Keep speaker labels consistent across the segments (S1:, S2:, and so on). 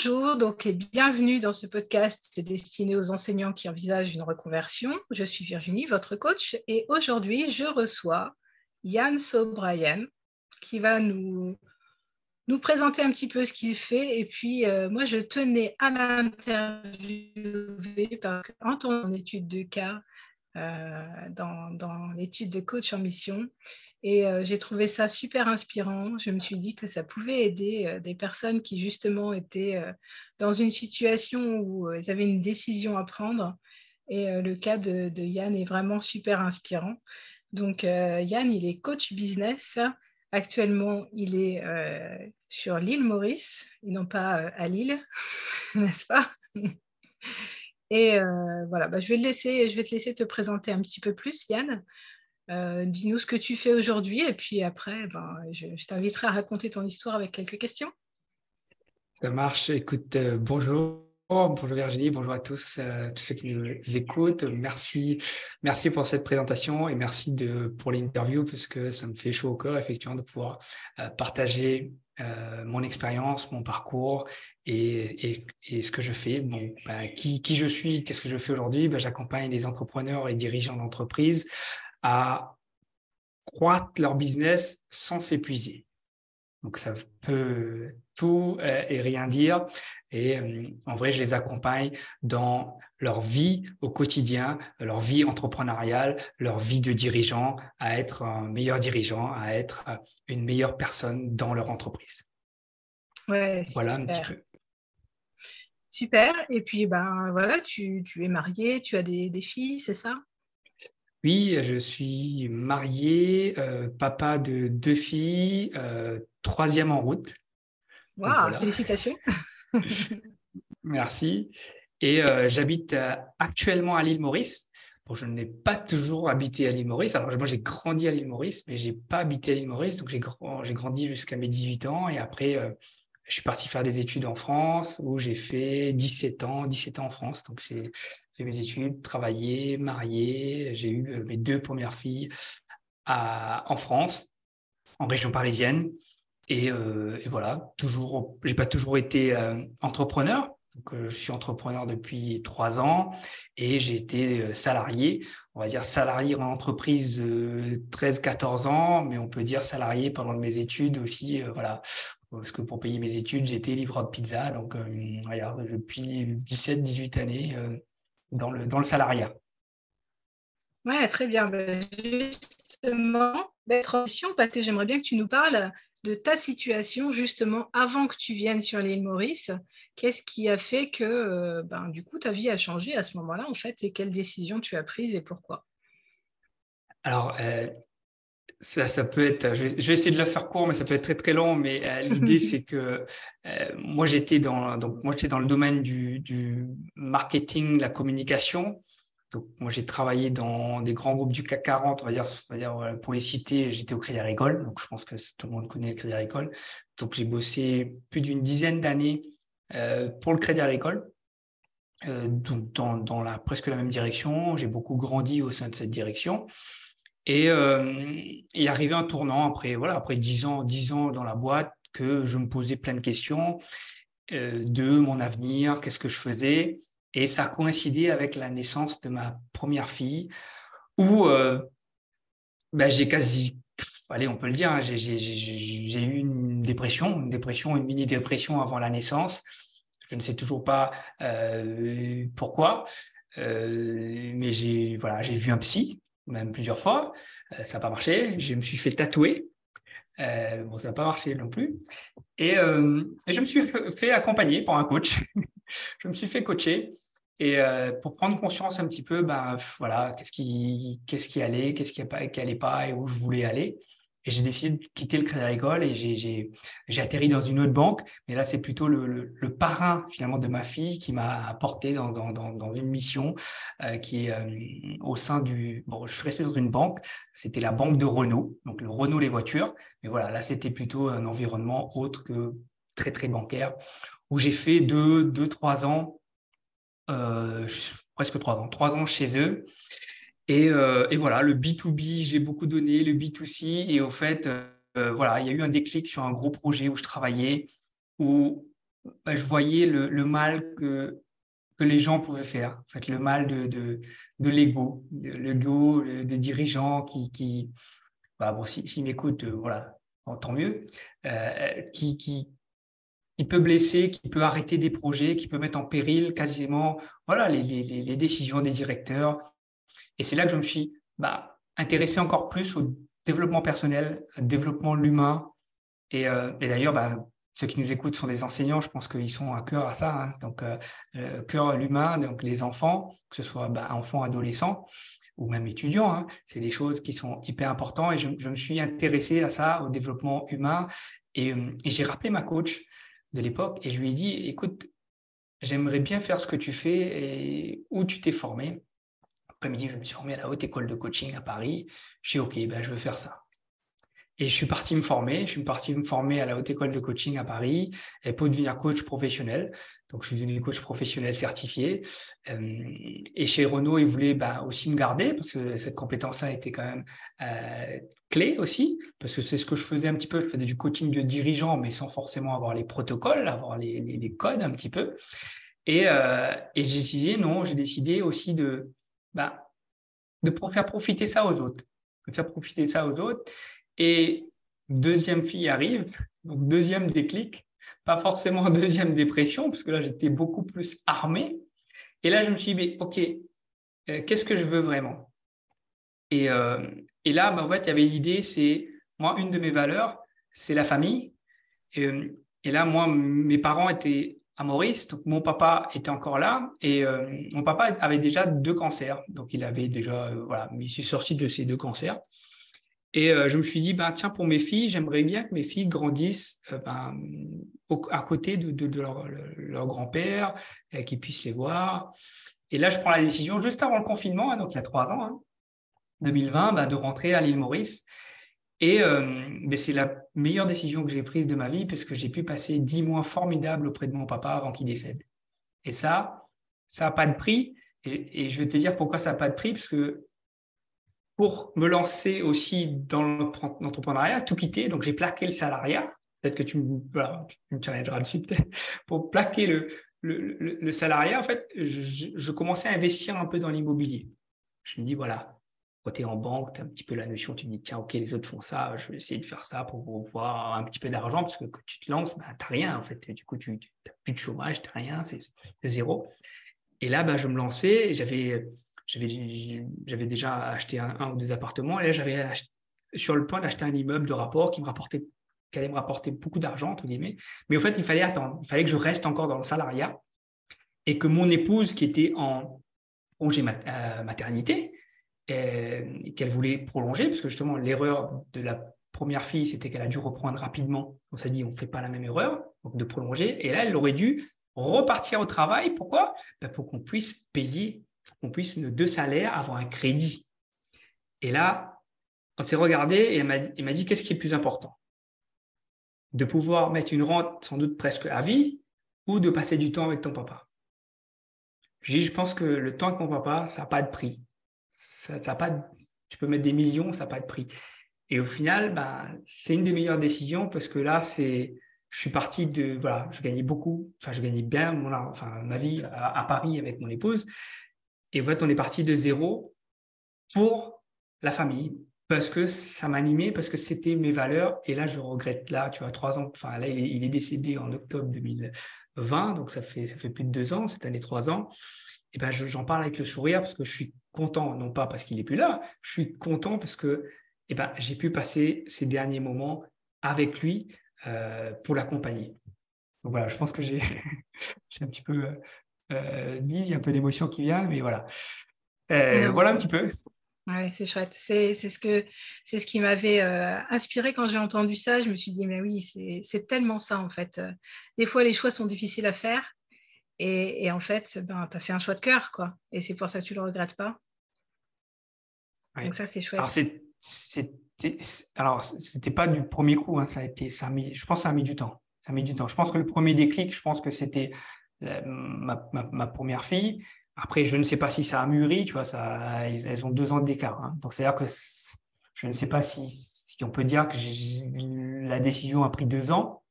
S1: Bonjour, donc et bienvenue dans ce podcast destiné aux enseignants qui envisagent une reconversion. Je suis Virginie, votre coach, et aujourd'hui je reçois Yann Sobrayan qui va nous, nous présenter un petit peu ce qu'il fait. Et puis euh, moi je tenais à l'interviewer parce qu'en ton étude de cas, dans, dans l'étude de coach en mission, et euh, j'ai trouvé ça super inspirant. Je me suis dit que ça pouvait aider euh, des personnes qui justement étaient euh, dans une situation où elles avaient une décision à prendre. Et le cas de, Yann est vraiment super inspirant. Donc Yann, il est coach business. Actuellement, il est sur l'île Maurice, et non pas à Lille, n'est-ce pas? Et voilà, bah, je, vais laisser, je vais te laisser te présenter un petit peu plus, Yann. Euh, dis-nous ce que tu fais aujourd'hui et puis après, ben, je, t'inviterai à raconter ton histoire avec quelques questions.
S2: Ça marche. Écoute, euh, bonjour. Bonjour Virginie, bonjour à tous, euh, tous ceux qui nous écoutent. Merci, merci pour cette présentation et merci de, pour l'interview parce que ça me fait chaud au cœur effectivement de pouvoir partager mon expérience, mon parcours et, et, ce que je fais. Bon, ben, qui, qui, je suis, qu'est-ce que je fais aujourd'hui? Ben, J'accompagne des entrepreneurs et dirigeants d'entreprise à croître leur business sans s'épuiser. Donc ça peut tout euh, et rien dire. Et euh, en vrai, je les accompagne dans leur vie au quotidien, leur vie entrepreneuriale, leur vie de dirigeant, à être un meilleur dirigeant, à être une meilleure personne dans leur entreprise.
S1: Ouais, voilà un petit peu. Super. Et puis, ben voilà, tu, tu es marié, tu as des, des filles, c'est ça?
S2: Oui, je suis marié, euh, papa de deux filles, euh, troisième en route.
S1: Wow, félicitations.
S2: Merci. Et euh, j'habite actuellement à l'île Maurice. Bon, je n'ai pas toujours habité à l'île Maurice. Alors, moi, j'ai grandi à l'île Maurice, mais je n'ai pas habité à l'île Maurice. Donc, j'ai grandi jusqu'à mes 18 ans. Et après, je suis parti faire des études en France où j'ai fait 17 ans, 17 ans en France. Donc, j'ai fait mes études, travaillé, marié. J'ai eu euh, mes deux premières filles en France, en région parisienne. Et, euh, et voilà, toujours, j'ai pas toujours été euh, entrepreneur. Donc, je suis entrepreneur depuis trois ans et j'ai été salarié, on va dire salarié en entreprise de 13-14 ans, mais on peut dire salarié pendant mes études aussi. voilà, parce que pour payer mes études, j'étais livreur de pizza. Donc, euh, depuis 17-18 années euh, dans, le, dans le salariat.
S1: Ouais, très bien. Ben, justement, d'être mission, parce que j'aimerais bien que tu nous parles de ta situation justement avant que tu viennes sur l'île Maurice. Qu'est-ce qui a fait que euh, ben, du coup ta vie a changé à ce moment-là en fait et quelles décisions tu as prises et pourquoi?
S2: Alors, ça, ça peut être, je vais, essayer de la faire court, mais ça peut être très très long. Mais euh, l'idée, c'est que euh, moi, j'étais dans, donc moi, j'étais dans le domaine du, du marketing, la communication. Donc, moi, j'ai travaillé dans des grands groupes du CAC 40, on va dire, on va dire pour les citer, j'étais au Crédit Agricole. Donc, je pense que tout le monde connaît le Crédit Agricole. Donc, j'ai bossé plus d'une dizaine d'années euh, pour le Crédit Agricole. Euh, donc, dans, la, presque la même direction. J'ai beaucoup grandi au sein de cette direction. Et euh, il est arrivé un tournant après, voilà, après 10 ans, 10 ans dans la boîte que je me posais plein de questions euh, de mon avenir, qu'est-ce que je faisais. Et ça a coïncidé avec la naissance de ma première fille où euh, ben, j'ai quasi, allez, on peut le dire, hein, j'ai eu une dépression, une dépression, une mini-dépression avant la naissance. Je ne sais toujours pas euh, pourquoi, euh, mais j'ai voilà, vu un psy même plusieurs fois. Ça n'a pas marché. Je me suis fait tatouer. Bon, ça n'a pas marché non plus. Et, je me suis fait accompagner par un coach. je me suis fait coacher. Et pour prendre conscience un petit peu, ben, voilà, qu'est-ce qui, allait, qu'est-ce qui n'allait pas et où je voulais aller. Et j'ai décidé de quitter le Crédit Agricole et j'ai atterri dans une autre banque. Mais là, c'est plutôt le, parrain finalement de ma fille qui m'a apporté dans, une mission euh, qui est euh, au sein du. Bon, je suis resté dans une banque. C'était la banque de Renault, donc le Renault les voitures. Mais voilà, là, c'était plutôt un environnement autre que très très bancaire où j'ai fait deux, deux, trois ans, euh, presque trois ans, trois ans chez eux. Euh, et, voilà, le B2B, j'ai beaucoup donné, le B2C. Et au fait, euh, voilà, il y a eu un déclic sur un gros projet où je travaillais, où bah, je voyais le, le, mal que, que les gens pouvaient faire. En fait, le mal de, de, de l'ego, l'ego des dirigeants qui, qui bah, bon, s'ils si, m'écoutent, euh, voilà, tant mieux, euh, qui, qui, qui peut blesser, qui peut arrêter des projets, qui peut mettre en péril quasiment voilà, les, décisions des directeurs. Et c'est là que je me suis bah, intéressé encore plus au développement personnel, au développement l'humain. Et, euh, d'ailleurs, bah, ceux qui nous écoutent sont des enseignants, je pense qu'ils sont à cœur à ça. Hein. Donc, euh, euh, cœur l'humain, donc les enfants, que ce soit bah, enfants, adolescents ou même étudiants, hein, c'est des choses qui sont hyper importantes. Et je, me suis intéressé à ça, au développement humain. Et, et j'ai rappelé ma coach de l'époque et je lui ai dit, écoute, j'aimerais bien faire ce que tu fais et où tu t'es formé. Après-midi, je me suis formé à la haute école de coaching à Paris. Je suis OK, ben, je veux faire ça. Et je suis parti me former. Je suis parti me former à la Haute École de Coaching à Paris pour devenir coach professionnel. Donc, je suis devenu coach professionnel certifié. Euh, et chez Renault, ils voulaient bah, aussi me garder parce que cette compétence-là était quand même euh, clé aussi. Parce que c'est ce que je faisais un petit peu. Je faisais du coaching de dirigeants, mais sans forcément avoir les protocoles, avoir les, codes un petit peu. Et, euh, et j'ai décidé, non, j'ai décidé aussi de, bah, de faire profiter ça aux autres. De faire profiter ça aux autres. Et deuxième fille arrive, donc deuxième déclic, pas forcément deuxième dépression, parce que là, j'étais beaucoup plus armé. Et là, je me suis dit, OK, euh, qu'est-ce que je veux vraiment? Et, euh, et, là, bah, en il y avait l'idée, c'est, moi, une de mes valeurs, c'est la famille. Et, euh, et, là, moi, mes parents étaient à Maurice, donc mon papa était encore là, et mon papa avait déjà deux cancers. Donc, il avait déjà, voilà, il s'est sorti de ces deux cancers. Et euh, je me suis dit, ben, tiens, pour mes filles, j'aimerais bien que mes filles grandissent euh, ben, à côté de, leur, grand-père, euh, qu'ils puissent les voir. Et là, je prends la décision, juste avant le confinement, hein, donc il y a trois ans, hein, 2020, ben, de rentrer à l'île Maurice. Et ben, c'est la meilleure décision que j'ai prise de ma vie parce que j'ai pu passer dix mois formidables auprès de mon papa avant qu'il décède. Et ça, ça n'a pas de prix. Et, et, je vais te dire pourquoi ça n'a pas de prix, parce que pour me lancer aussi dans l'entrepreneuriat, tout quitter. Donc, j'ai plaqué le salariat. Peut-être que tu me, voilà, challengeras dessus, peut-être. Pour plaquer le, le, le, salariat, en fait, je, je, commençais à investir un peu dans l'immobilier. Je me dis, voilà, quand tu es en banque, tu as un petit peu la notion, tu te dis, tiens, OK, les autres font ça, je vais essayer de faire ça pour avoir un petit peu d'argent, parce que quand tu te lances, bah, tu n'as rien, en fait. Du coup, tu n'as plus de chômage, tu n'as rien, c'est zéro. Et là, bah, je me lançais, j'avais j'avais déjà acheté un, ou deux appartements et là, j'avais sur le point d'acheter un immeuble de rapport qui me rapportait qui allait me rapporter beaucoup d'argent, entre guillemets. Mais au fait, il fallait attendre. Il fallait que je reste encore dans le salariat et que mon épouse, qui était en congé euh, maternité, euh, qu'elle voulait prolonger, parce que justement, l'erreur de la première fille, c'était qu'elle a dû reprendre rapidement. On s'est dit, on ne fait pas la même erreur, donc de prolonger. Et là, elle aurait dû repartir au travail. Pourquoi? Ben, Pour qu'on puisse payer qu'on puisse, nos deux salaires, avoir un crédit. Et là, on s'est regardé et il m'a dit qu'est-ce qui est plus important? De pouvoir mettre une rente sans doute presque à vie ou de passer du temps avec ton papa? Je dis, je pense que le temps avec mon papa, ça n'a pas de prix. Ça, pas tu peux mettre des millions, ça n'a pas de prix. Et au final, bah, c'est une des meilleures décisions parce que là, c'est, je suis parti de, voilà, je gagnais beaucoup, enfin, je gagnais bien mon, enfin, ma vie à Paris avec mon épouse. Et en fait, on est parti de zéro pour la famille, parce que ça m'animait, parce que c'était mes valeurs. Et là, je regrette, là, tu vois, trois ans, enfin, là, il est, décédé en octobre 2020, donc ça fait, ça fait plus de deux ans, cette année, trois ans. Et ben, j'en parle avec le sourire parce que je suis content, non pas parce qu'il est plus là, je suis content parce que et ben, j'ai pu passer ces derniers moments avec lui euh, pour l'accompagner. Donc voilà, je pense que j'ai un petit peu euh, il y a un peu d'émotion qui vient, mais voilà. Euh, voilà un petit peu.
S1: Ouais, c'est chouette. C'est ce, que, ce qui m'avait euh, inspiré quand j'ai entendu ça. Je me suis dit, mais oui, c'est tellement ça en fait. Des fois, les choix sont difficiles à faire. Et, et en fait, ben, tu as fait un choix de cœur, quoi. Et c'est pour ça que tu ne le regrettes pas. Donc ça, c'est chouette.
S2: Alors, c'était pas du premier coup. Hein. Ça a été, ça a mis, je pense que ça a mis du temps. Ça a mis du temps. Je pense que le premier déclic, je pense que c'était ma, ma, ma, première fille. Après, je ne sais pas si ça a mûri, tu vois, ça, elles ont deux ans d'écart. Hein. Donc, c'est-à-dire que je ne sais pas si, si on peut dire que la décision a pris deux ans.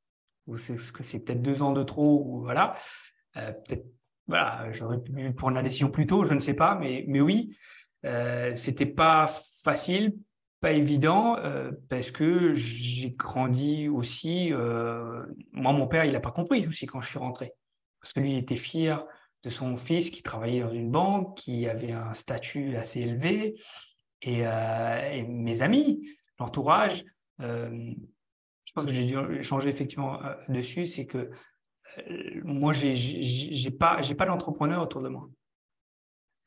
S2: ou que c'est peut-être deux ans de trop, ou voilà. Euh, peut-être, voilà, j'aurais pu prendre la décision plus tôt, je ne sais pas, mais, mais oui, euh, c'était pas facile, pas évident, euh, parce que j'ai grandi aussi. Euh, moi, mon père, il n'a pas compris aussi quand je suis rentré, parce que lui, il était fier de son fils qui travaillait dans une banque, qui avait un statut assez élevé, et, et mes amis, l'entourage. je pense que j'ai dû changer effectivement dessus, c'est que moi, j'ai j'ai pas, pas d'entrepreneur autour de moi.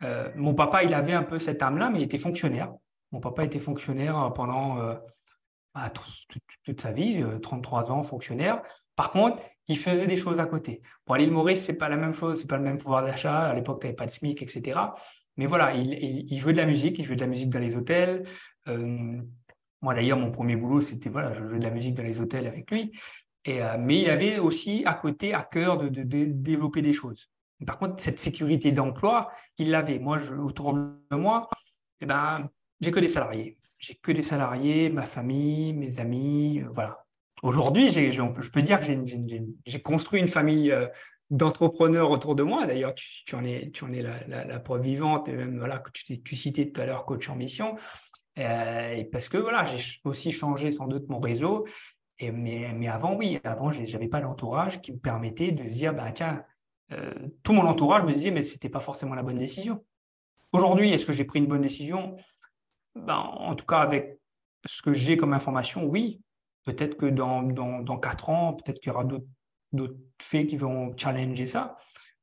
S2: Euh, mon papa, il avait un peu cette âme-là, mais il était fonctionnaire. Mon papa était fonctionnaire euh, pendant euh, bah, toute, sa vie, 33 ans, fonctionnaire. Par contre, il faisait des choses à côté. Pour l'île Maurice, c'est pas la même chose, c'est pas le même pouvoir d'achat. À l'époque, tu n'avais pas de SMIC, etc. Mais voilà, il, jouait de la musique, il jouait de la musique dans les hôtels. moi, d'ailleurs, mon premier boulot, c'était voilà, je jouais de la musique dans les hôtels avec lui. Et, mais il avait aussi à côté à cœur de développer des choses. Par contre, cette sécurité d'emploi, il l'avait. Moi, autour de moi, eh ben, j'ai que des salariés. J'ai que des salariés, ma famille, mes amis, euh, voilà. Aujourd'hui, je peux dire que j'ai construit une famille euh, d'entrepreneurs autour de moi. D'ailleurs, tu, en es, la, preuve vivante, et même voilà, que tu, tu citais tout à l'heure coach en mission. Euh, parce que voilà, j'ai aussi changé sans doute mon réseau. Mais avant, oui, avant, je n'avais pas l'entourage qui me permettait de se dire, bah, tiens, euh, tout mon entourage me disait, mais ce n'était pas forcément la bonne décision. Aujourd'hui, est-ce que j'ai pris une bonne décision? Ben, En tout cas, avec ce que j'ai comme information, oui. Peut-être que dans, dans, dans ans, peut-être qu'il y aura d'autres faits qui vont challenger ça.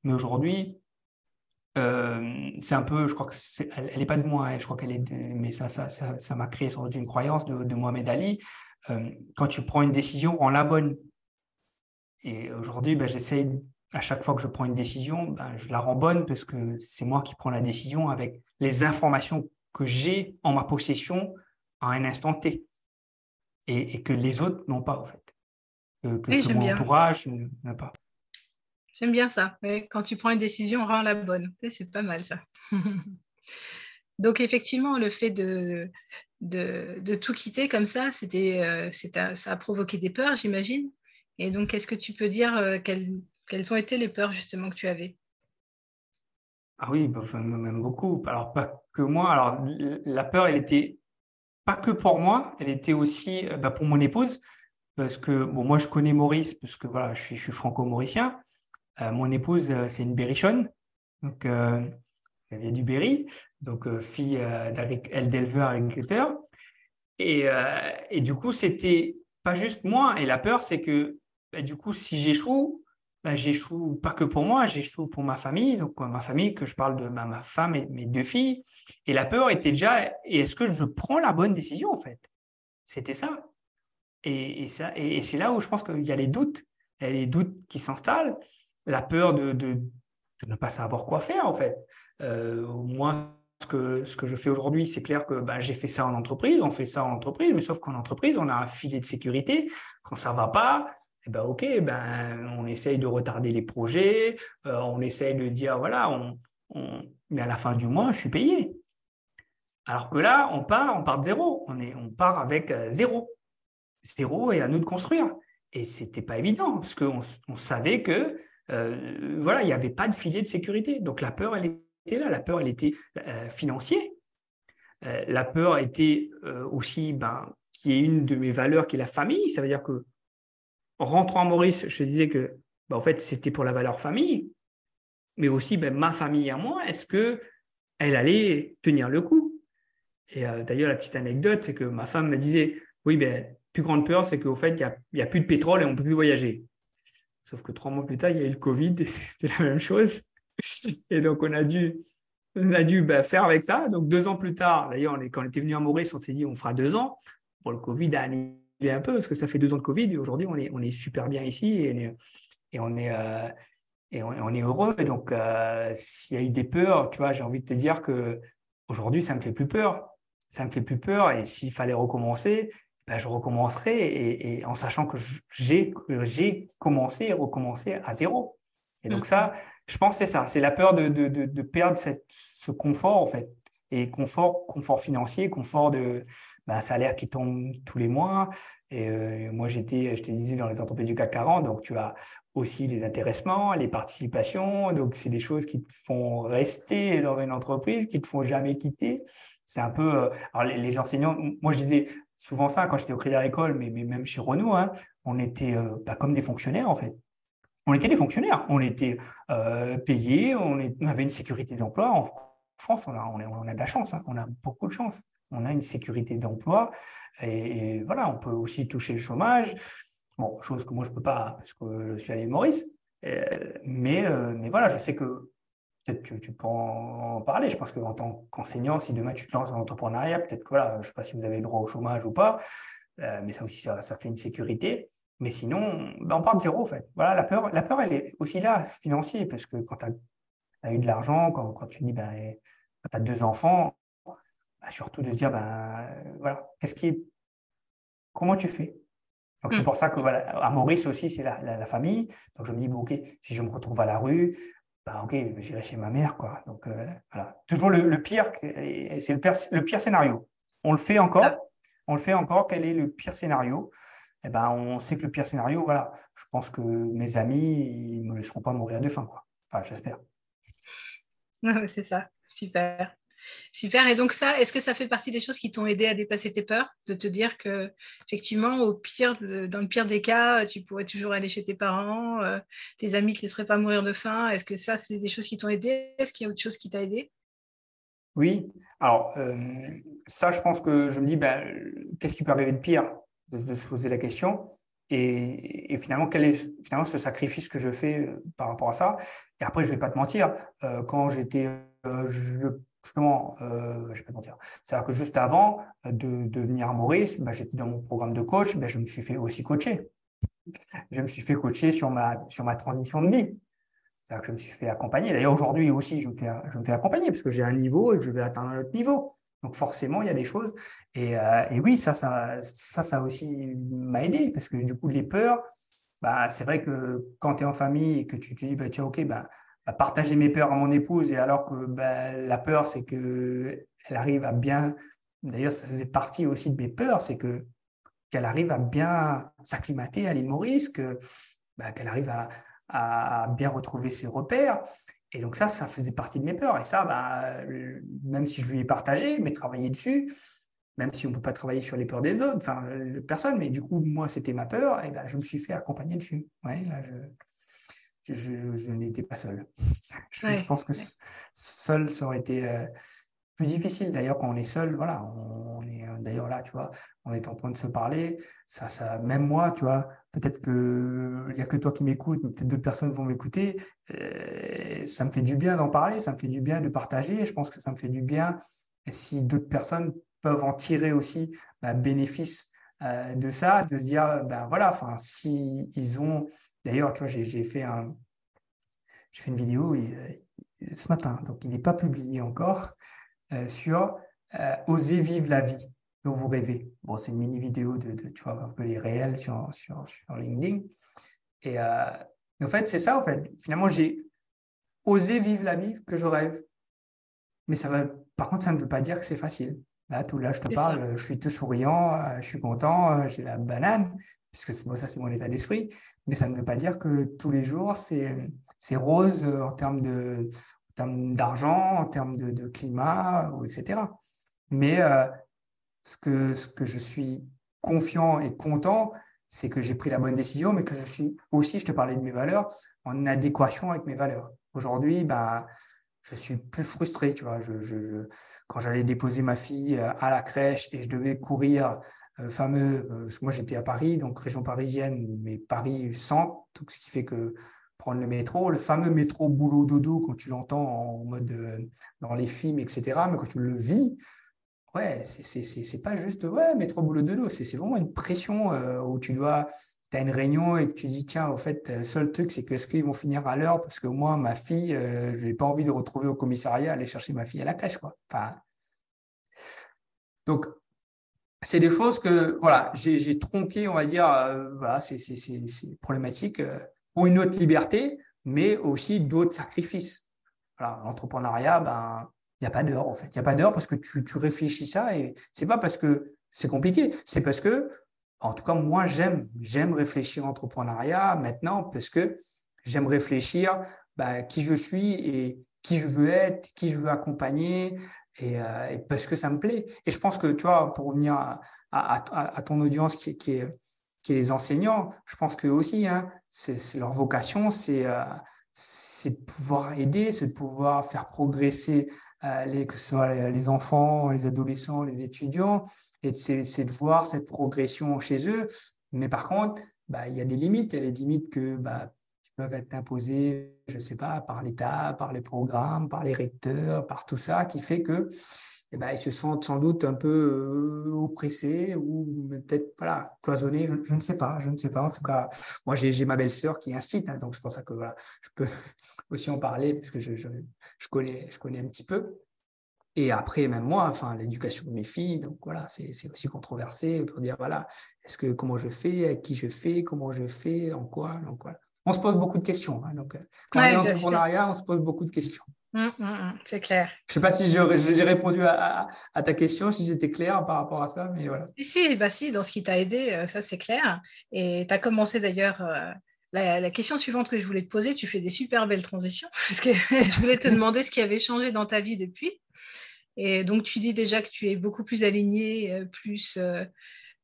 S2: Mais aujourd'hui, euh, c'est un peu, je crois que elle n'est pas de moi, hein, je crois qu'elle est, mais ça, ça, ça, m'a créé sans doute une croyance de, de Mohamed Ali. Euh, quand tu prends une décision, rends la bonne. Et aujourd'hui, ben, j'essaye à chaque fois que je prends une décision, ben, je la rends bonne parce que c'est moi qui prends la décision avec les informations que j'ai en ma possession à un instant T et, que les autres n'ont pas en fait. Que, mon entourage n'a pas.
S1: J'aime bien ça. Quand tu prends une décision, rends la bonne. C'est pas mal ça. Donc effectivement, le fait de, de, tout quitter comme ça, c'était, euh, ça a provoqué des peurs, j'imagine. Et donc, est-ce que tu peux dire euh, quelles ont été les peurs justement que tu avais?
S2: Ah oui, bah, même beaucoup. Alors pas que moi. Alors la peur, elle était pas que pour moi, elle était aussi euh, bah, pour mon épouse, parce que bon, moi je connais Maurice, parce que voilà, je suis, franco-mauricien. Euh, mon épouse, euh, c'est une berrichonne, donc elle vient du Berry, donc fille d'éleveur agriculteur. Et, et du coup, c'était pas juste moi. Et la peur, c'est que bah, du coup, si j'échoue, bah, j'échoue pas que pour moi, j'échoue pour ma famille, donc ma famille, que je parle de ma femme et mes deux filles. Et la peur était déjà, est-ce que je prends la bonne décision en fait? C'était ça. Et, ça, et, c'est là où je pense qu'il y a les doutes, il y a les doutes qui s'installent, la peur de, de, de, ne pas savoir quoi faire en fait. Euh, moi, ce que, ce que je fais aujourd'hui, c'est clair que bah, j'ai fait ça en entreprise, on fait ça en entreprise, mais sauf qu'en entreprise, on a un filet de sécurité. Quand ça va pas, ben, ok, ben, on essaye de retarder les projets, euh, on essaye de dire, voilà, mais à la fin du mois, je suis payé. Alors que là, on part, on part de zéro, on, est, on part avec euh, zéro. Zéro et à nous de construire. Et c'était pas évident, parce qu'on on savait que euh, voilà, il n'y avait pas de filet de sécurité. Donc la peur, elle était là, la peur, elle était financière. la peur était aussi, ben, qui est une de mes valeurs, qui est la famille. Ça veut dire que en rentrant à Maurice, je disais que, bah, en fait, c'était pour la valeur famille, mais aussi ben, ma famille à moi. Est-ce que elle allait tenir le coup? Et euh, d'ailleurs, la petite anecdote, c'est que ma femme me disait, oui, ben, plus grande peur, c'est qu'au fait, il n'y a, plus de pétrole et on ne peut plus voyager. Sauf que trois mois plus tard, il y a eu le Covid c'était la même chose. Et donc, on a dû, on a dû ben, faire avec ça. Donc, deux ans plus tard, d'ailleurs, quand on était venu à Maurice, on s'est dit, on fera deux ans. Pour le Covid a annulé un peu parce que ça fait deux ans de Covid et aujourd'hui on est, on est super bien ici et, et on est euh, et on, est heureux. Et donc euh, s'il y a eu des peurs, tu vois, j'ai envie de te dire que aujourd'hui ça me fait plus peur. Ça me fait plus peur et s'il fallait recommencer, ben, je recommencerai et, en sachant que j'ai j'ai commencé et recommencé à zéro. Et donc ça, mm-hmm. je pense c'est ça, c'est la peur de, de, de, perdre cette, ce confort en fait. Et confort, confort financier, confort de ben, salaire qui tombe tous les mois. Et euh, moi, j'étais, je te disais, dans les entreprises du CAC 40, donc tu as aussi les intéressements, les participations. Donc, c'est des choses qui te font rester dans une entreprise, qui te font jamais quitter. C'est un peu. Euh, alors, les, enseignants, moi, je disais souvent ça quand j'étais au Crédit Agricole, mais, mais même chez Renault, hein, on était euh, pas comme des fonctionnaires, en fait on était des fonctionnaires, on était euh, payés, on, avait une sécurité d'emploi. France, on a, on, a, de la chance, hein. on a beaucoup de chance. On a une sécurité d'emploi et, voilà, on peut aussi toucher le chômage. Bon, chose que moi je peux pas parce que je suis à Maurice. Euh, mais, euh, mais voilà, je sais que peut-être que tu peux en parler. Je pense qu'en tant qu'enseignant, si demain tu te lances dans l'entrepreneuriat, peut-être que voilà, je sais pas si vous avez le droit au chômage ou pas, mais ça aussi, ça, ça fait une sécurité. Mais sinon, ben on part de zéro, en fait. Voilà, la peur, la peur, elle est aussi là, financière, parce que quand tu as, eu de l'argent, quand, quand, tu dis, ben, tu as deux enfants, ben, surtout de se dire, ben, voilà, qu'est-ce qui est, comment tu fais? Donc, c'est mmh. pour ça que, voilà, à Maurice aussi, c'est la, la, famille. Donc, je me dis, bon, OK, si je me retrouve à la rue, ben, OK, j'irai chez ma mère, quoi. Donc, euh, voilà. Toujours le, le pire, c'est le, le pire scénario. On le fait encore. Ah. On le fait encore. Quel est le pire scénario? eh ben, on sait que le pire scénario, voilà, je pense que mes amis, ils me laisseront pas mourir de faim, quoi. Enfin, j'espère.
S1: C'est ça, super. Super. Et donc ça, est-ce que ça fait partie des choses qui t'ont aidé à dépasser tes peurs, de te dire que effectivement, au pire, dans le pire des cas, tu pourrais toujours aller chez tes parents, euh, tes amis te laisseraient pas mourir de faim. Est-ce que ça, c'est des choses qui t'ont aidé? Est-ce qu'il y a autre chose qui t'a aidé?
S2: Oui. Alors euh, ça, je pense que je me dis, ben, qu'est-ce qui peut arriver de pire? De, se poser la question. Et, finalement, quel est finalement ce sacrifice que je fais euh, par rapport à ça? Et après, je vais pas te mentir, euh, quand j'étais euh, justement, euh, je vais pas te mentir, c'est-à-dire que juste avant de, de venir à Maurice, bah, j'étais dans mon programme de coach, bah, je me suis fait aussi coacher. Je me suis fait coacher sur ma sur ma transition de vie. C'est-à-dire que je me suis fait accompagner. D'ailleurs, aujourd'hui aussi, je me fais je me fais accompagner parce que j'ai un niveau et que je vais atteindre un autre niveau. Donc forcément, il y a des choses. Et, euh, oui, ça, ça, ça, aussi m'a aidé parce que du coup, les peurs, bah, c'est vrai que quand tu es en famille et que tu te dis, bah, tiens, ok, bah, bah, partager mes peurs à mon épouse, et alors que bah, la peur, c'est que elle arrive à bien. D'ailleurs, ça faisait partie aussi de mes peurs, c'est que qu'elle arrive à bien s'acclimater à l'île Maurice, bah, qu'elle arrive à bien retrouver ses repères. Et donc ça, ça faisait partie de mes peurs. Et ça, bah, même si je lui ai partagé, mais travaillé dessus, même si on ne peut pas travailler sur les peurs des autres, enfin, euh, personne, mais du coup, moi, c'était ma peur, et ben, je me suis fait accompagner dessus. Ouais, là, je, je, je, n'étais pas seul. Je, pense que seul, ça aurait été euh, plus difficile. D'ailleurs, quand on est seul, voilà, on, est euh, d'ailleurs là, tu vois, on est en train de se parler. Ça, ça, même moi, tu vois, peut-être que il y a que toi qui m'écoutes, peut-être d'autres personnes vont m'écouter. Euh, ça me fait du bien d'en parler, ça me fait du bien de partager. Je pense que ça me fait du bien si d'autres personnes peuvent en tirer aussi bah, bénéfice euh, de ça, de se dire, ben voilà, enfin, si ils ont, d'ailleurs, tu vois, j'ai fait un, j'ai fait une vidéo ce matin, donc il n'est pas publié encore, sur euh, oser vivre la vie dont vous rêvez. Bon, c'est une mini vidéo de, tu vois, un peu les réels sur, sur, sur LinkedIn. Et euh, en fait, c'est ça, en fait. Finalement, j'ai osé vivre la vie que je rêve. Mais ça va, par contre, ça ne veut pas dire que c'est facile. Là, tout là, je te parle, je suis tout souriant, je suis content, j'ai la banane, puisque c'est ça, c'est mon état d'esprit. Mais ça ne veut pas dire que tous les jours, c'est, c'est rose en termes de, termes d'argent, en termes de, climat, etc. Mais euh, ce, que, ce que je suis confiant et content, c'est que j'ai pris la bonne décision, mais que je suis aussi, je te parlais de mes valeurs, en adéquation avec mes valeurs. Aujourd'hui, bah, je suis plus frustré, tu vois. Quand j'allais déposer ma fille euh, à la crèche et je devais courir euh, fameux, moi j'étais à Paris, donc région parisienne, mais Paris centre, donc ce qui fait que prendre le métro, le fameux métro boulot dodo quand tu l'entends en mode euh, dans les films, etc. Mais quand tu le vis, ouais, c'est pas juste ouais, métro boulot dodo, c'est vraiment une pression euh, où tu dois, tu as une réunion et que tu dis tiens, en fait, le seul truc, c'est que est-ce qu'ils vont finir à l'heure parce que moi, ma fille, euh, je n'ai pas envie de retrouver au commissariat, aller chercher ma fille à la crèche, quoi. Enfin, donc, c'est des choses que voilà, j'ai tronqué, on va dire, voilà, c'est problématique une autre liberté, mais aussi d'autres sacrifices. L'entrepreneuriat, ben, il n'y a pas d'heure en fait. Il n'y a pas d'heure parce que tu, tu réfléchis ça et c'est pas parce que c'est compliqué, c'est parce que, en tout cas, moi, j'aime, j'aime réfléchir entrepreneuriat maintenant parce que j'aime réfléchir bah, qui je suis et qui je veux être, qui je veux accompagner et, euh, parce que ça me plaît. Et je pense que, tu vois, pour revenir à, ton audience qui, est, qui est les enseignants, je pense que aussi, hein, c'est leur vocation, c'est euh, de pouvoir aider, c'est de pouvoir faire progresser euh, que ce soit les enfants, les adolescents, les étudiants, et c'est de voir cette progression chez eux. Mais par contre, bah, il y a des limites, il y a des limites que bah, peuvent être imposées, je ne sais pas, par l'État, par les programmes, par les recteurs, par tout ça, qui fait que eh ben, ils se sentent sans doute un peu euh, oppressés ou peut-être voilà, cloisonnés, je, ne sais pas, je ne sais pas. En tout cas, moi j'ai ma belle-sœur qui incite, hein, donc c'est pour ça que voilà, je peux aussi en parler parce que je, connais, je connais un petit peu. Et après, même moi, enfin, l'éducation de mes filles, donc voilà, c'est aussi controversé pour dire, voilà, est-ce que comment je fais, avec qui je fais, comment je fais, en quoi, donc voilà. On se pose beaucoup de questions. Hein, donc, euh, quand on est en entrepreneuriat, on se pose beaucoup de questions.
S1: Mmh, mmh, mmh, c'est clair.
S2: Je ne sais pas si j'ai répondu à, ta question, si j'étais clair par rapport à ça, mais voilà.
S1: Si, bah si dans ce qui t'a aidé, euh, ça c'est clair. Et tu as commencé d'ailleurs euh, la, question suivante que je voulais te poser, tu fais des super belles transitions, parce que je voulais te demander ce qui avait changé dans ta vie depuis. Et donc, tu dis déjà que tu es beaucoup plus aligné, plus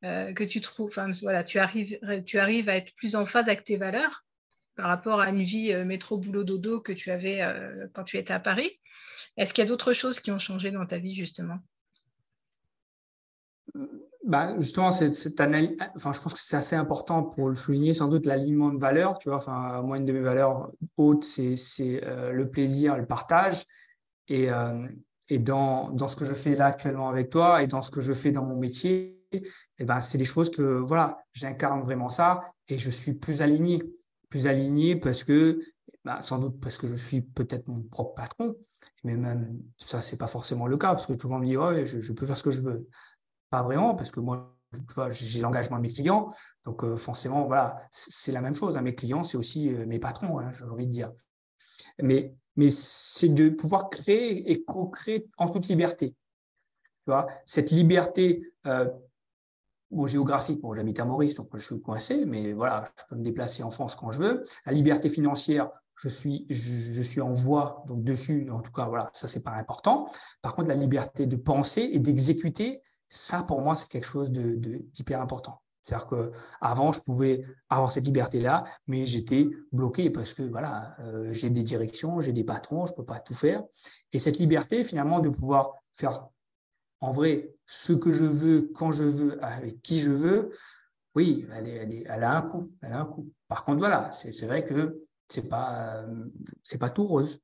S1: euh, que tu trouves, enfin voilà, tu arrives, tu arrives à être plus en phase avec tes valeurs par rapport à une vie métro boulot dodo que tu avais quand tu étais à Paris. Est-ce qu'il y a d'autres choses qui ont changé dans ta vie justement?
S2: Bah, justement, cette, analyse, enfin, je pense que c'est assez important pour le souligner, sans doute l'alignement de valeurs. Tu vois, enfin, moi, une de mes valeurs hautes, c'est le plaisir, le partage. Et, et dans, dans ce que je fais là actuellement avec toi et dans ce que je fais dans mon métier, eh ben, c'est des choses que voilà, j'incarne vraiment ça et je suis plus aligné. Plus aligné parce que, bah, sans doute parce que je suis peut-être mon propre patron, mais même ça, c'est pas forcément le cas parce que tout le monde me dit, ouais, je, peux faire ce que je veux. Pas vraiment parce que moi, j'ai l'engagement de mes clients. Donc, euh, forcément, voilà, c'est la même chose. Hein. Mes clients, c'est aussi euh, mes patrons, hein, j'ai envie de dire. Mais mais c'est de pouvoir créer et co-créer en toute liberté. Tu vois, cette liberté euh, géographique, bon, j'habite à Maurice, donc je suis coincé, mais voilà, je peux me déplacer en France quand je veux. La liberté financière, je suis, en voie, donc dessus, en tout cas, voilà, ça, c'est pas important. Par contre, la liberté de penser et d'exécuter, ça, pour moi, c'est quelque chose de, d'hyper important. C'est-à-dire qu'avant, je pouvais avoir cette liberté-là, mais j'étais bloqué parce que voilà, euh, j'ai des directions, j'ai des patrons, je ne peux pas tout faire. Et cette liberté, finalement, de pouvoir faire en vrai ce que je veux, quand je veux, avec qui je veux, oui, elle, elle, a un coût. Elle a un coût. Par contre, voilà, c'est vrai que ce n'est pas, c'est pas tout rose.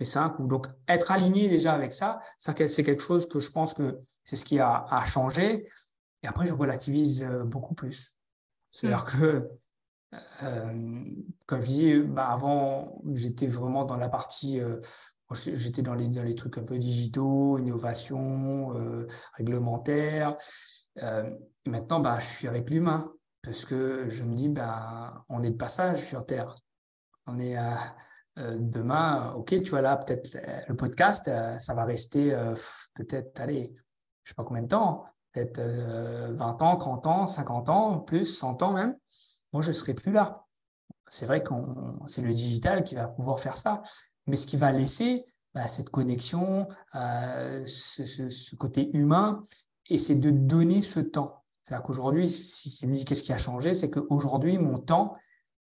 S2: Mais c'est un coût. Donc, être aligné déjà avec ça, ça c'est quelque chose que je pense que c'est ce qui a, a changé. Et après, je relativise euh, beaucoup plus. C'est-à-dire mmh. que, euh, comme je disais, bah, avant, j'étais vraiment dans la partie, euh, j'étais dans les, dans les trucs un peu digitaux, innovation, réglementaire. maintenant, bah, je suis avec l'humain parce que je me dis, bah, on est de passage sur Terre. On est demain, ok, tu vois là, peut-être le podcast, ça va rester peut-être, allez, je sais pas combien de temps, peut-être 20 euh, ans, 30 ans, 50 ans, plus 100 ans même, moi, je serai plus là. C'est vrai que c'est le digital qui va pouvoir faire ça, mais ce qui va laisser bah, cette connexion, euh, ce, côté humain, et c'est de donner ce temps. C'est-à-dire qu'aujourd'hui, si tu me dis qu'est-ce qui a changé, c'est qu'aujourd'hui, mon temps,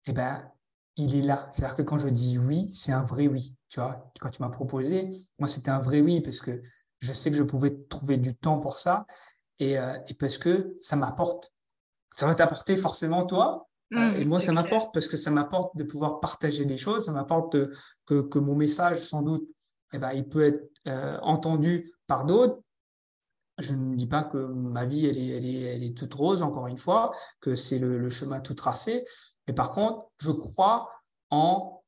S2: eh ben, il est là. C'est-à-dire que quand je dis oui, c'est un vrai oui. Tu vois, quand tu m'as proposé, moi, c'était un vrai oui parce que je sais que je pouvais trouver du temps pour ça. Euh, et, parce que ça m'apporte. Ça va t'apporter forcément toi, euh, mmh, et moi, ça m'apporte parce que ça m'apporte de pouvoir partager des choses, ça m'apporte que, que, mon message, sans doute, eh ben, il peut être euh, entendu par d'autres. Je ne dis pas que ma vie, elle est, elle est, elle est toute rose, encore une fois, que c'est le, chemin tout tracé. Mais par contre, je crois en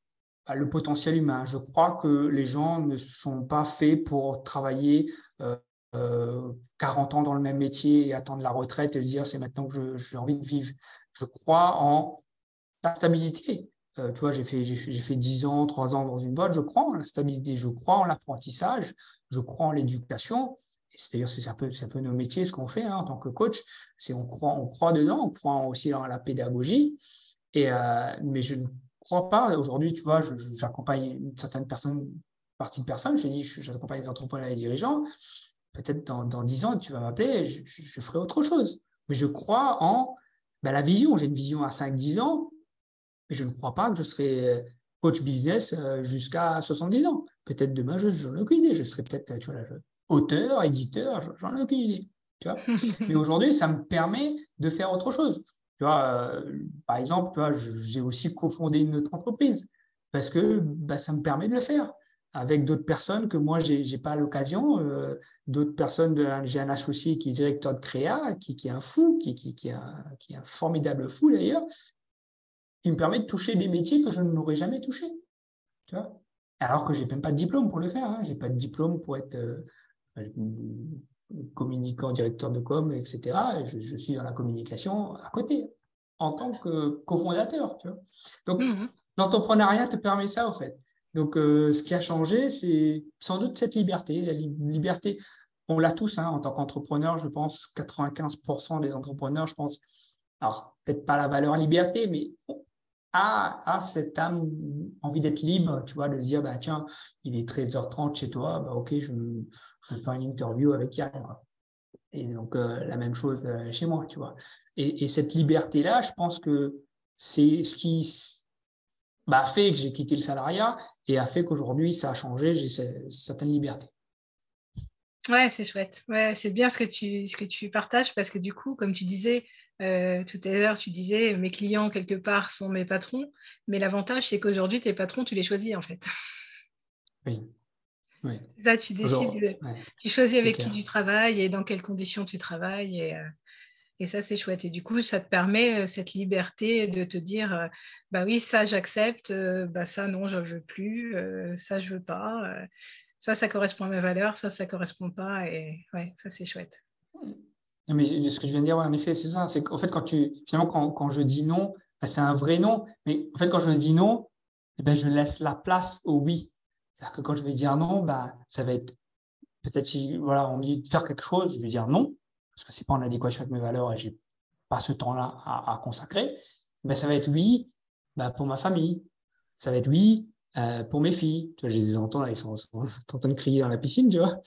S2: bah, le potentiel humain. Je crois que les gens ne sont pas faits pour travailler 40 euh, ans dans le même métier et attendre la retraite et se dire c'est maintenant que j'ai envie de vivre. Je crois en la stabilité. euh, tu vois, j'ai fait, j'ai, fait 10 ans, 3 ans dans une boîte, je crois en la stabilité, je crois en l'apprentissage, je crois en l'éducation. C'est-à-dire, c'est un peu, un peu nos métiers, ce qu'on fait hein, en tant que coach. On croit, on croit dedans, on croit aussi dans la pédagogie. Et, euh, mais je ne crois pas, aujourd'hui, tu vois, j'accompagne une certaine personne, partie de personnes, je dis, j'accompagne les entrepreneurs et les dirigeants. Peut-être dans, dans 10 ans, tu vas m'appeler, je, je, ferai autre chose. Mais je crois en ben, la vision. J'ai une vision à 5-10 ans, mais je ne crois pas que je serai euh, coach business euh, jusqu'à 70 ans. Peut-être demain, je n'en ai aucune idée. Je serai peut-être tu vois, auteur, éditeur, j'en ai aucune idée. Tu vois mais aujourd'hui, ça me permet de faire autre chose. Tu vois, euh, par exemple, tu vois, j'ai aussi cofondé une autre entreprise parce que bah, ça me permet de le faire avec d'autres personnes que moi, je n'ai pas l'occasion. d'autres personnes, j'ai un associé qui est directeur de créa, qui, qui est un fou, qui, qui, qui, est un, qui est un formidable fou d'ailleurs, qui me permet de toucher des métiers que je n'aurais jamais touchés. Tu vois Alors que je n'ai même pas de diplôme pour le faire. Hein. Je n'ai pas de diplôme pour être euh, euh, communicant, directeur de com, etc. Je, suis dans la communication à côté, en tant que cofondateur. Tu vois Donc, mmh l'entrepreneuriat te permet ça, au fait. Donc, euh, ce qui a changé, c'est sans doute cette liberté. La liberté, on l'a tous hein, en tant qu'entrepreneur, je pense, 95% des entrepreneurs, je pense, alors peut-être pas la valeur liberté, mais a, cette âme, envie d'être libre, tu vois, de se dire, bah, tiens, il est 13h30 chez toi, bah, ok, je, je vais faire une interview avec Yann. Et donc, euh, la même chose euh, chez moi, tu vois. Et, cette liberté-là, je pense que c'est ce qui bah, fait que j'ai quitté le salariat et a fait qu'aujourd'hui, ça a changé, j'ai certaines libertés.
S1: Ouais, c'est chouette. Ouais, c'est bien ce que tu ce que tu partages parce que du coup, comme tu disais, euh, tout à l'heure, tu disais mes clients, quelque part, sont mes patrons, mais l'avantage, c'est qu'aujourd'hui, tes patrons, tu les choisis en fait.
S2: Oui.
S1: Ça, tu décides, tu choisis avec qui tu travailles et dans quelles conditions tu travailles. Et, euh, et ça, c'est chouette. Et du coup, ça te permet euh, cette liberté de te dire bah oui, ça, j'accepte, bah ça, non, je veux plus, ça, je veux pas, ça, ça correspond à mes valeurs, ça, ça correspond pas. Et ouais, ça, c'est chouette.
S2: Mais ce que je viens de dire, en effet, c'est ça. C'est qu'en fait, quand tu, finalement, quand, quand je dis non, ben, c'est un vrai non. Mais en fait, quand je dis non, eh ben, je laisse la place au oui. C'est-à-dire que quand je vais dire non, ben, ça va être peut-être si voilà, on me dit de faire quelque chose, je vais dire non, parce que c'est pas en adéquation avec mes valeurs et j'ai pas ce temps-là à, à, consacrer. Ben, ça va être oui ben, pour ma famille. Ça va être oui euh, pour mes filles. Tu vois, j'ai des enfants, là, ils sont, en train de crier dans la piscine, tu vois.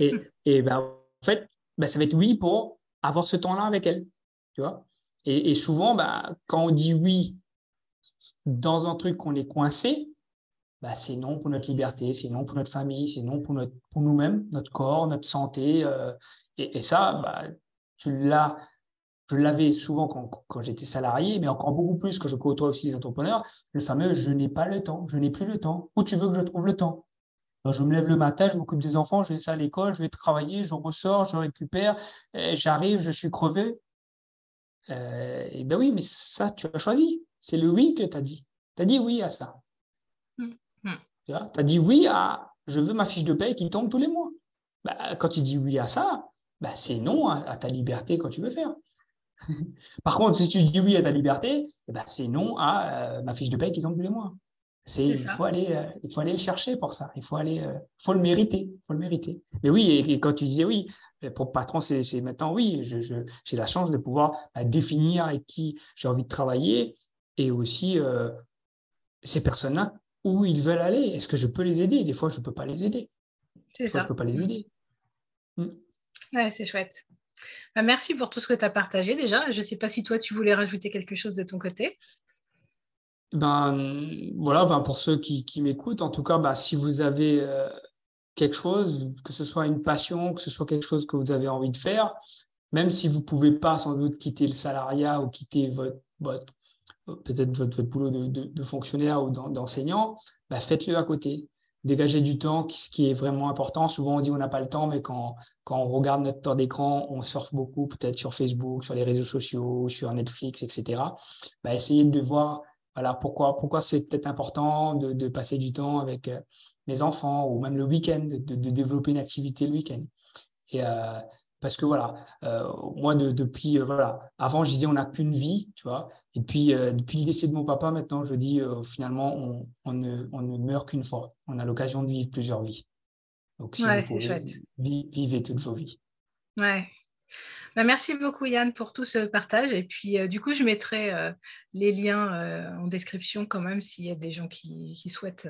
S2: Et, et ben, en fait, ben, ça va être oui pour avoir ce temps-là avec elle. Tu vois et, souvent, bah, quand on dit oui dans un truc qu'on est coincé, bah, c'est non pour notre liberté, c'est non pour notre famille, c'est non pour, notre, pour nous-mêmes, notre corps, notre santé. Euh, et, ça, bah, tu l'as, je l'avais souvent quand, quand j'étais salarié, mais encore beaucoup plus que je côtoie aussi les entrepreneurs, le fameux je n'ai pas le temps, je n'ai plus le temps. Où tu veux que je trouve le temps? Je me lève le matin, je m'occupe des enfants, je vais à l'école, je vais travailler, je ressors, je récupère, j'arrive, je suis crevé. Euh, et ben oui, mais ça, tu as choisi. C'est le oui que tu as dit. Tu as dit oui à ça. Mmh. Mmh. Tu as dit oui à je veux ma fiche de paie qui tombe tous les mois. Bah, quand tu dis oui à ça, bah, c'est non à, ta liberté quand tu veux faire. Par contre, si tu dis oui à ta liberté, eh ben, c'est non à euh, ma fiche de paie qui tombe tous les mois. C'est, il faut aller, euh, il faut aller le chercher pour ça. Il faut aller, euh, faut le mériter, faut le mériter. Mais oui, et, quand tu disais oui, pour patron, c'est, maintenant oui. J'ai la chance de pouvoir bah, définir avec qui j'ai envie de travailler et aussi ces personnes-là où ils veulent aller. Est-ce que je peux les aider? Des fois, je ne peux pas les aider.
S1: C'est ça.
S2: Je ne peux pas les aider.
S1: Mm. C'est chouette. Bah, merci pour tout ce que tu as partagé déjà. Je ne sais pas si toi, tu voulais rajouter quelque chose de ton côté.
S2: Ben voilà, ben, pour ceux qui, m'écoutent, en tout cas, ben, si vous avez euh, quelque chose, que ce soit une passion, que ce soit quelque chose que vous avez envie de faire, même si vous pouvez pas sans doute quitter le salariat ou quitter votre, peut-être votre, boulot de, fonctionnaire ou d'enseignant, ben, faites-le à côté. Dégagez du temps, ce qui est vraiment important. Souvent, on dit on n'a pas le temps, mais quand, quand on regarde notre temps d'écran, on surfe beaucoup, peut-être sur Facebook, sur les réseaux sociaux, sur Netflix, etc. Ben, essayez de voir voilà pourquoi, pourquoi c'est peut-être important de, passer du temps avec euh, mes enfants ou même le week-end, de, développer une activité le week-end. Euh, parce que voilà, moi, depuis, voilà, avant, je disais, on n'a qu'une vie, tu vois. Et puis, depuis le décès de mon papa, maintenant, je dis, finalement, on, ne, on ne meurt qu'une fois. On a l'occasion de vivre plusieurs vies. Donc, si vous pouvez, vivez toutes vos vies.
S1: Ouais, bah, merci beaucoup Yann pour tout ce partage. Et puis euh, du coup, je mettrai euh, les liens euh, en description quand même s'il y a des gens qui, souhaitent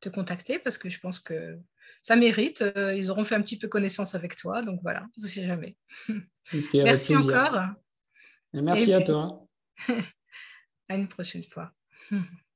S1: te contacter parce que je pense que ça mérite. ils auront fait un petit peu connaissance avec toi. Donc voilà, je ne jamais. merci encore.
S2: merci à toi.
S1: à une prochaine fois.